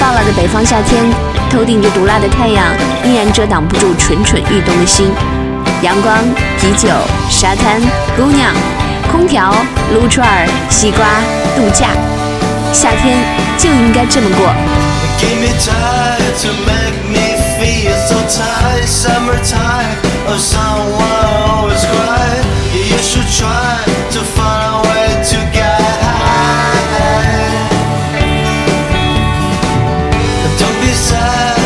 爆了的北方夏天，头顶着毒辣的太阳，依然遮挡不住蠢蠢欲动的心。阳光、啤酒、沙滩、姑娘、空调、撸串儿、西瓜、度假，夏天就应该这么过。desire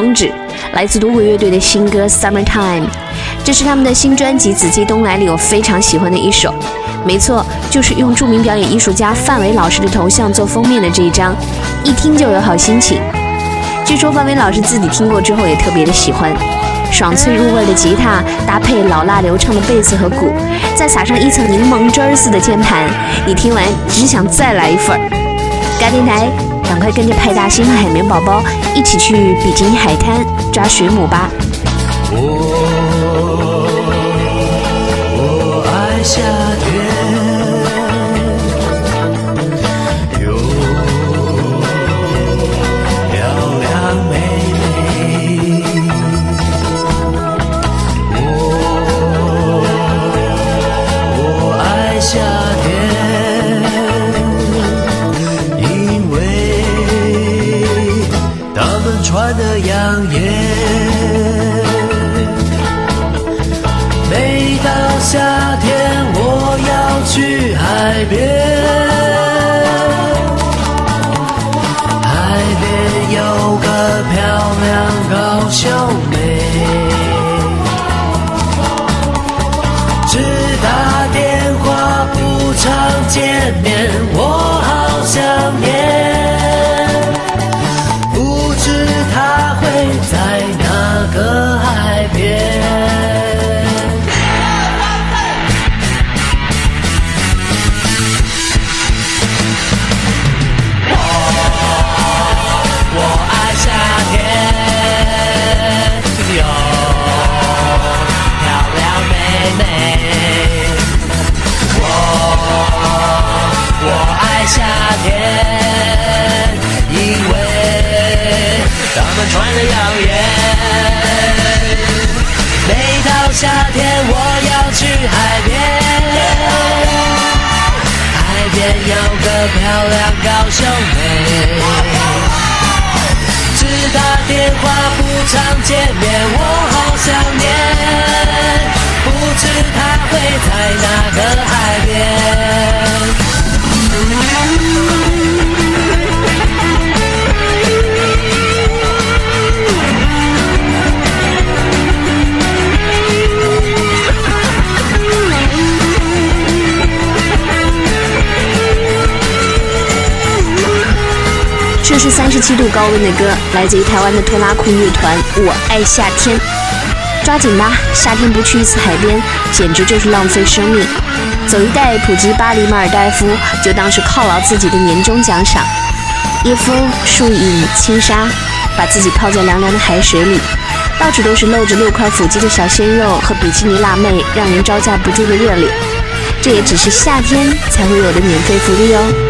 夏日宗旨，来自独鬼乐队的新歌《Summertime》，这是他们的新专辑《紫气东来》里我非常喜欢的一首。没错，就是用著名表演艺术家范伟老师的头像做封面的这一张，一听就有好心情。据说范伟老师自己听过之后也特别的喜欢，爽脆入味的吉他搭配老辣流畅的贝斯和鼓，再撒上一层柠檬汁儿似的键盘，你听完只想再来一份儿。嘎电台。赶快跟着派大星和海绵宝宝一起去比基尼海滩抓水母吧！年每到夏天我要去海边。穿的耀眼。每到夏天，我要去海边，海边有个漂亮高秀妹，只打电话不常见面，我是三十七度高温的歌，来自于台湾的拖拉库乐团《我爱夏天》。抓紧吧，夏天不去一次海边，简直就是浪费生命。走一带普吉巴黎马尔代夫，就当是犒劳自己的年终奖赏。夜风、树影、轻纱，把自己泡在凉凉的海水里，到处都是露着六块腹肌的小鲜肉和比基尼辣妹，让人招架不住的热烈。这也只是夏天才会有的免费福利哦。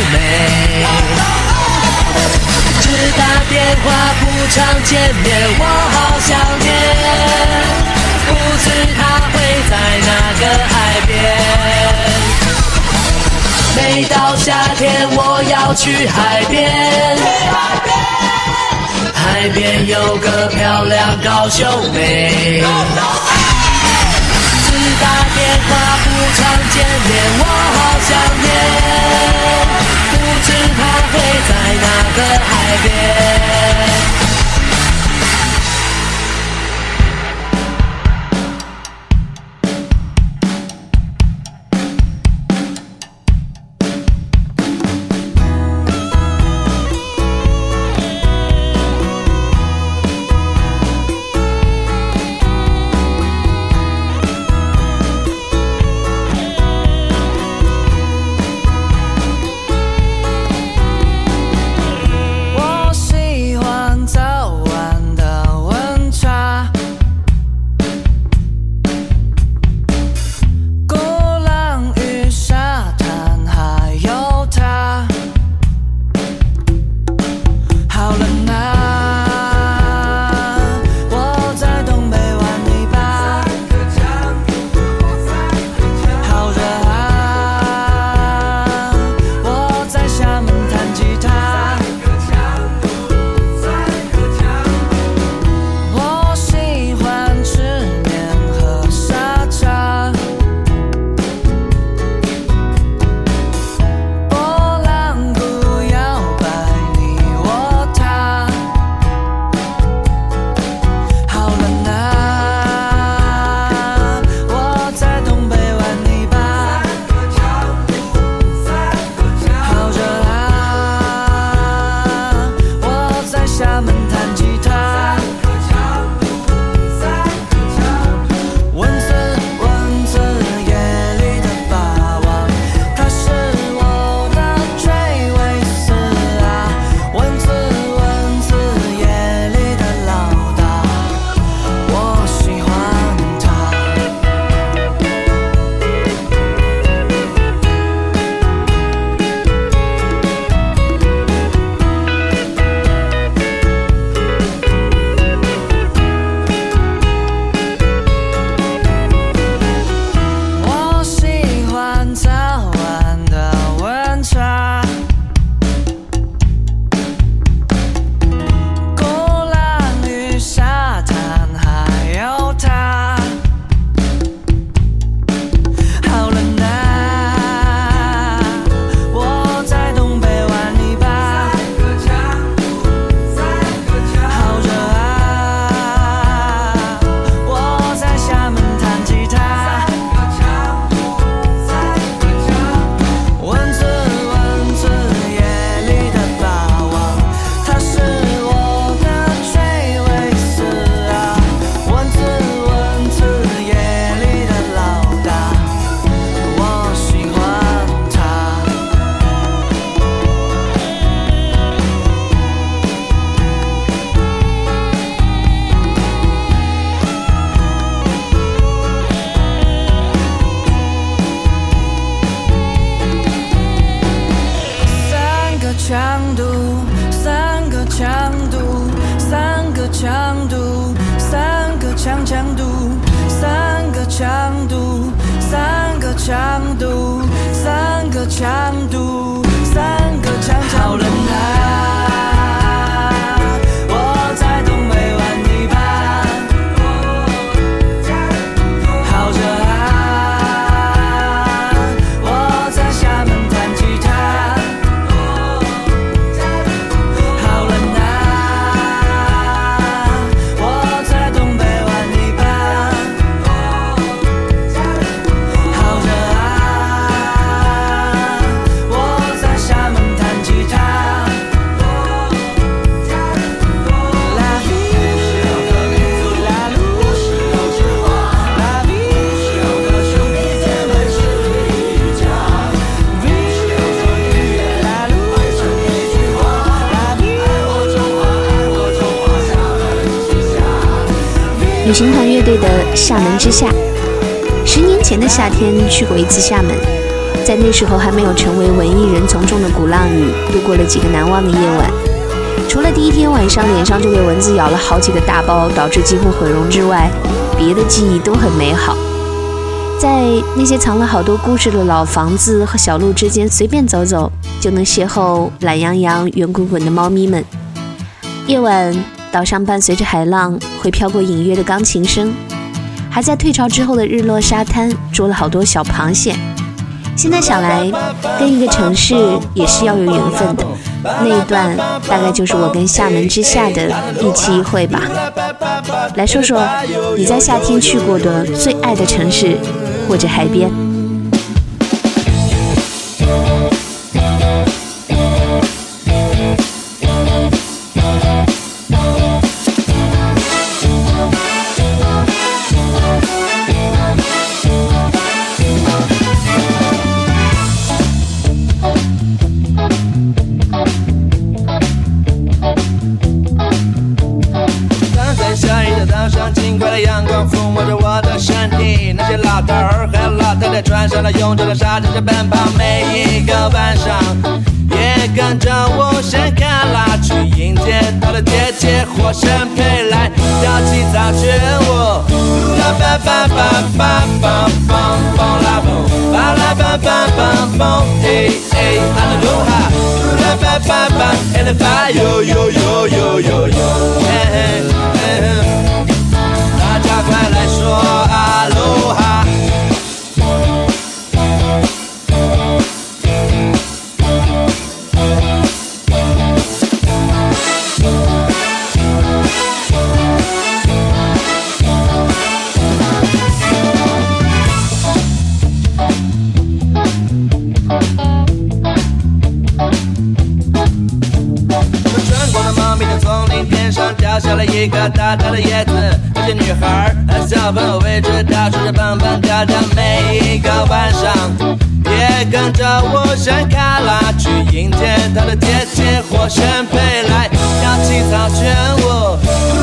高秀妹，只打电话不常见面，我好想念，不知她会在哪个海边。每到夏天，我要去海边。海边有个漂亮高秀妹。打电话不常见面，我好想念，在那个海边。厦门之夏》，十年前的夏天去过一次厦门，在那时候还没有成为文艺人从众的鼓浪屿，度过了几个难忘的夜晚。除了第一天晚上脸上就被蚊子咬了好几个大包，导致几乎毁容之外，别的记忆都很美好。在那些藏了好多故事的老房子和小路之间随便走走，就能邂逅懒洋洋、圆滚滚的猫咪们。夜晚，岛上伴随着海浪，会飘过隐约的钢琴声。还在退潮之后的日落沙滩捉了好多小螃蟹。现在想来，跟一个城市也是要有缘分的。那一段大概就是我跟厦门之夏的一期一会吧。来说说你在夏天去过的最爱的城市或者海边。体。那些老头儿和老太太穿上了臃肿的沙滩上奔跑，每一个晚上也跟着我掀开蜡烛，迎接他的姐姐火神飞来，跳起草裙舞。啦吧吧吧吧吧梆梆啦嘣，巴拉吧吧吧，哎哎，哈利路哈。啦吧吧吧，and the fire yo yo yo yo yo yo，嘿嘿嘿大家快来说阿罗哈。一个大大的叶子。那些女孩儿和小朋友围着它说着蹦蹦跳跳，每一个晚上也跟着我掀开蜡烛，迎接她的姐姐火神飞来，跳起草裙舞。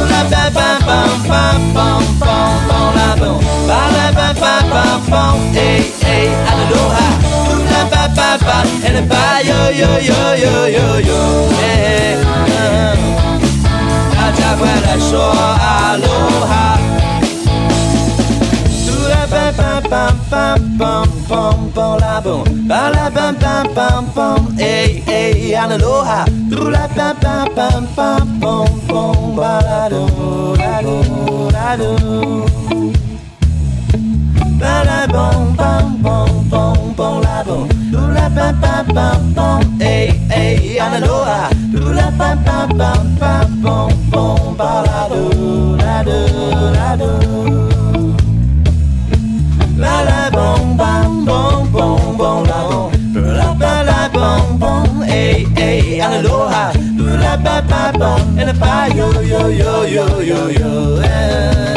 啦吧吧梆梆梆梆梆啦嘣，巴啦吧吧吧吧，哎哎，哈利路哈。啦吧吧吧，and the fire yo yo yo yo yo yo，哎，嗯大家快来说阿罗哈。嘟啦吧吧吧吧梆梆梆啦嘣，巴啦吧吧梆梆，哎哎，阿罗哈。嘟啦吧吧吧吧梆梆巴啦嘟啦嘟啦嘟。ba la bom bom bom bom bom la bom do la ba ba ba bom ay ay analoha do la ba ba ba ba bom bom ba bon balado, la do, la do. La la bon bam bon bon bon la bon. La la la bon bon hey hey aloha. La ba ba bon and a ba yo yo yo yo yo yo. Yeah.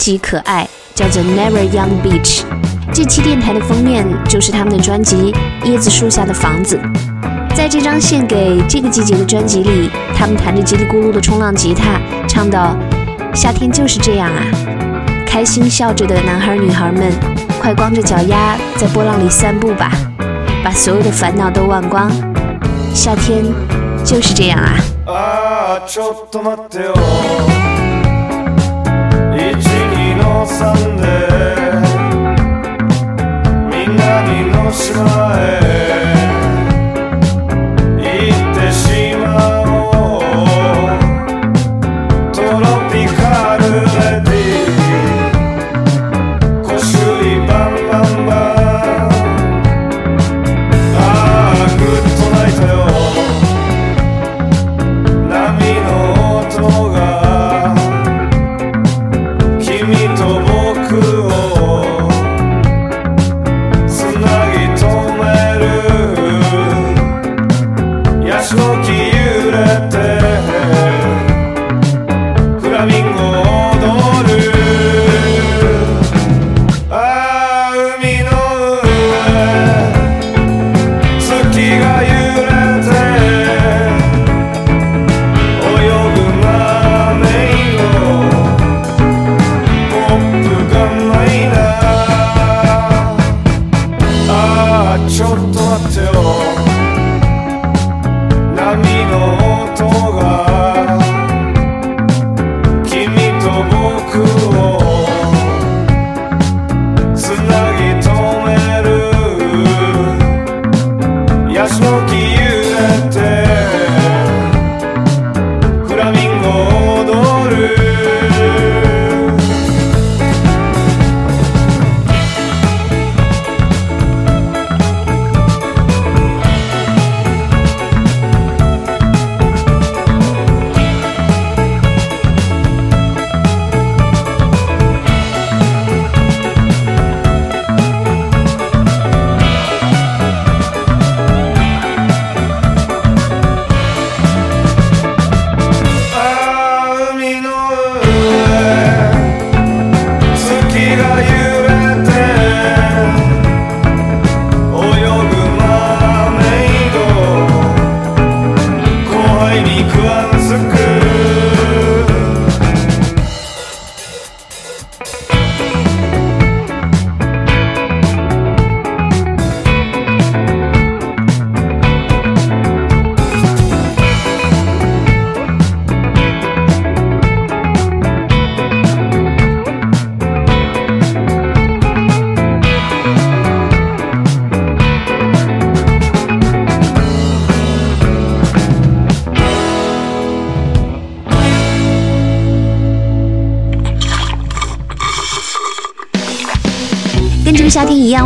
极可爱叫做 never young beach 这期电台的封面就是他们的专辑椰子树下的房子。在这张献给这个季节的专辑里他们弹着叽里咕噜的冲浪吉他唱到夏天就是这样啊。开心笑着的男孩女孩们快光着脚丫在波浪里散步吧。把所有的烦恼都忘光。夏天就是这样啊。啊みんなにの島へ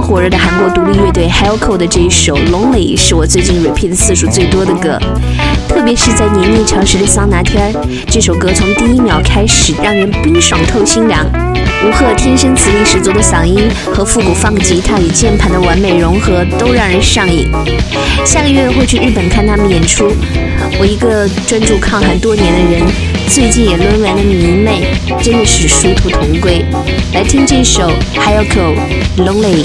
火热的韩国独立乐队 Hellco 的这一首《Lonely》是我最近 repeat 次数最多的歌，特别是在黏腻潮湿的桑拿天儿，这首歌从第一秒开始让人冰爽透心凉。吴赫天生磁力十足的嗓音和复古放吉他与键盘的完美融合，都让人上瘾。下个月会去日本看他们演出，我一个专注抗寒多年的人，最近也沦为了迷妹，真的是殊途同归。来听这首 Hayako Lonely。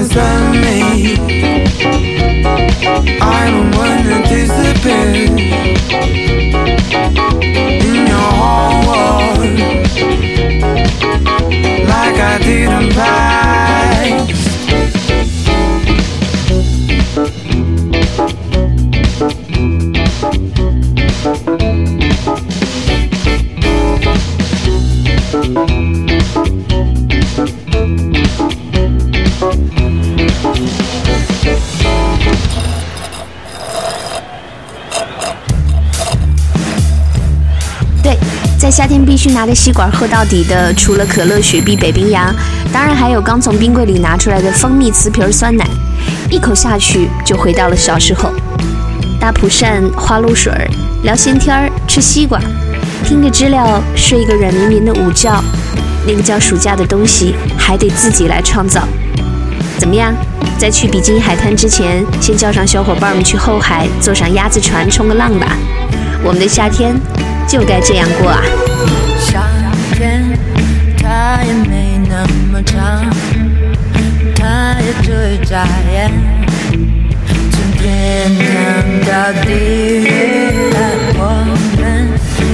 Oh, please me. I don't wanna disappear in your whole world like I didn't in 夏天必须拿着吸管喝到底的，除了可乐、雪碧、北冰洋，当然还有刚从冰柜里拿出来的蜂蜜瓷瓶酸奶，一口下去就回到了小时候。大蒲扇、花露水，聊闲天儿，吃西瓜，听着知了睡一个软绵绵的午觉，那个叫暑假的东西还得自己来创造。怎么样？在去比基尼海滩之前，先叫上小伙伴们去后海，坐上鸭子船冲个浪吧。我们的夏天就该这样过啊！夏天它也没那么长，它也只一眨眼，从天堂到地狱，我们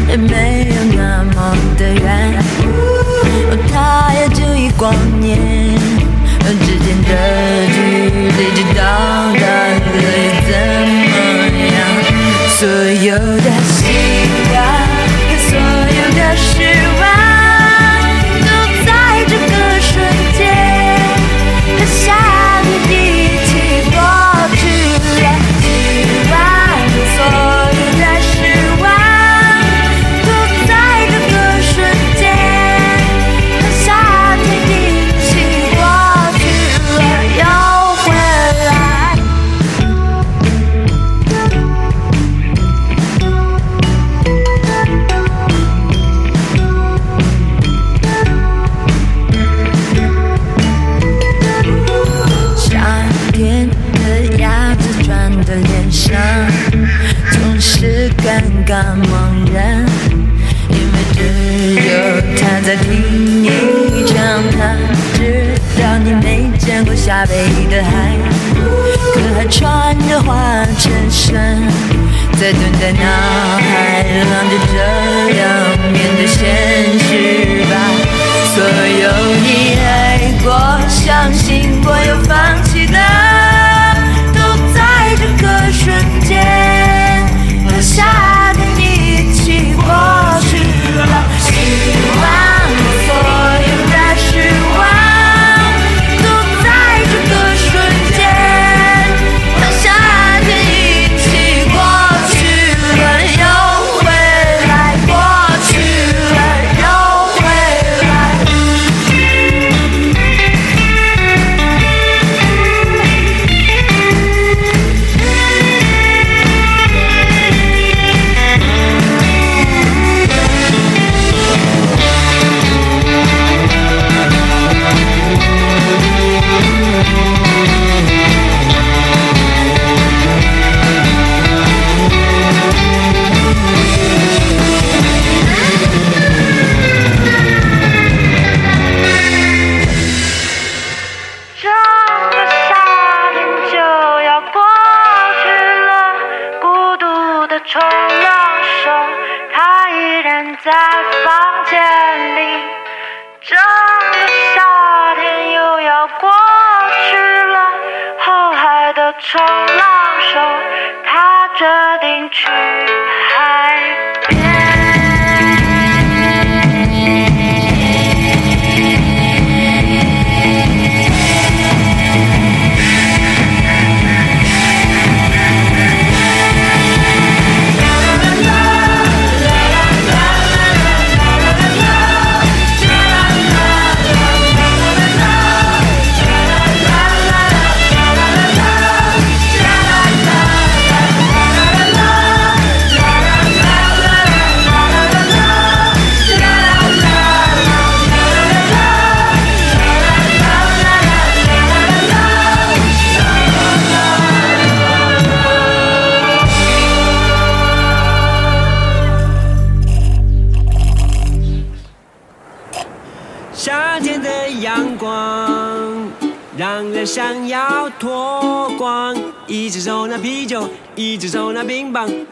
也没有那么的远，它也只一光年，之间的距离，知道它会怎么样？所有的是万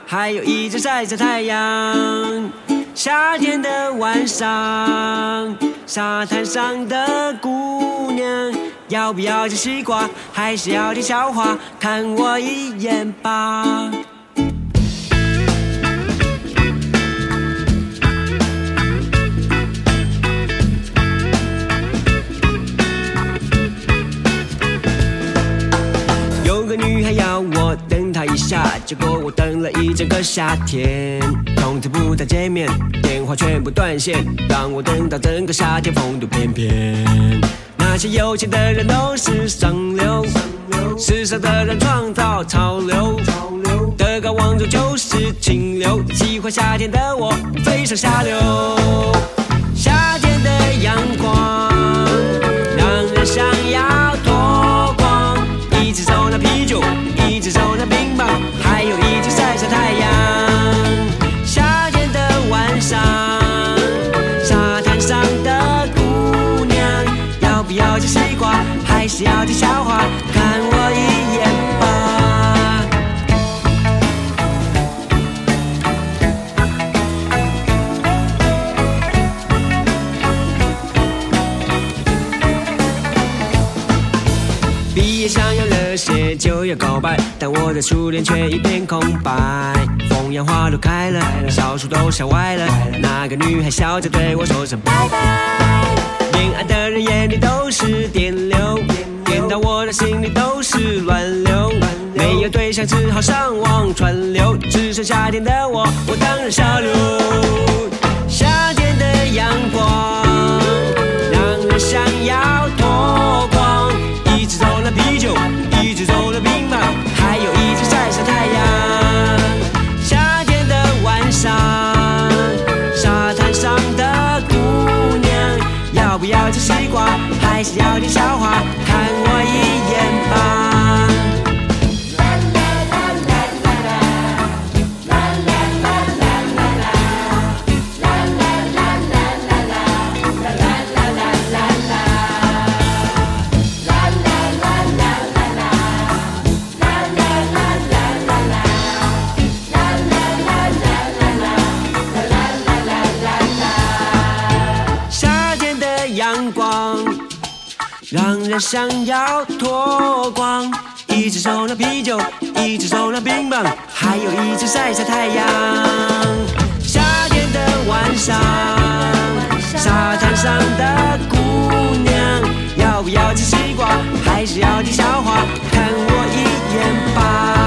还有一只晒着太阳。夏天的晚上，沙滩上的姑娘，要不要吃西瓜，还是要听笑话？看我一眼吧。下，结果我等了一整个夏天。从此不再见面，电话全部断线，让我等到整个夏天风度翩翩。那些有钱的人都是上流，时尚的人创造潮流，德高望重就是清流。喜欢夏天的我，飞上下流。夏天的阳光要告白，但我的初恋却一片空白。风扬花都开了，小树都笑歪了，那个女孩笑着对我说声拜拜。恋爱的人眼里都是电流，电到我的心里都是乱流。没有对象只好上网串流，只剩夏天的我，我当然下流。笑的笑话，看我一眼吧。阳光让人想要脱光，一只手拿啤酒，一只手拿冰棒，还有一只晒晒太阳。夏天的晚上，沙滩上的姑娘，要不要吃西瓜？还是要听笑话？看我一眼吧。